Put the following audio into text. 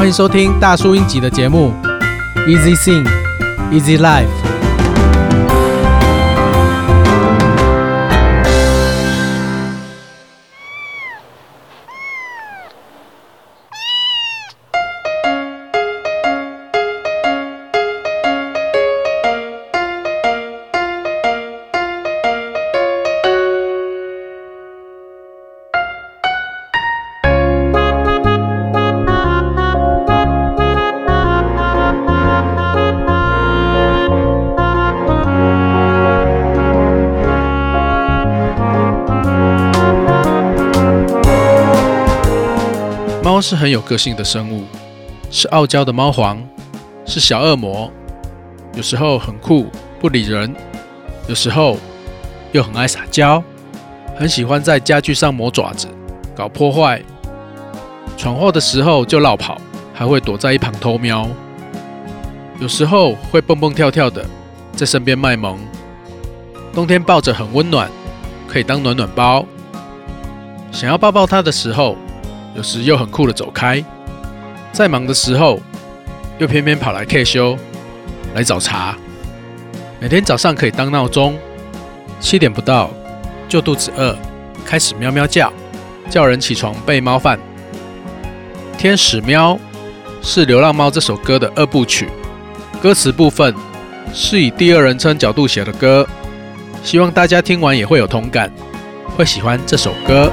欢迎收听大叔英吉的节目，Easy Sing, Easy Life。猫是很有个性的生物，是傲娇的猫皇，是小恶魔，有时候很酷不理人，有时候又很爱撒娇，很喜欢在家具上磨爪子，搞破坏，闯祸的时候就落跑，还会躲在一旁偷瞄，有时候会蹦蹦跳跳的在身边卖萌，冬天抱着很温暖，可以当暖暖包，想要抱抱它的时候。有时又很酷的走开，在忙的时候又偏偏跑来 K 修来找茬。每天早上可以当闹钟，七点不到就肚子饿，开始喵喵叫，叫人起床备猫饭。天使喵是《流浪猫》这首歌的二部曲，歌词部分是以第二人称角度写的歌，希望大家听完也会有同感，会喜欢这首歌。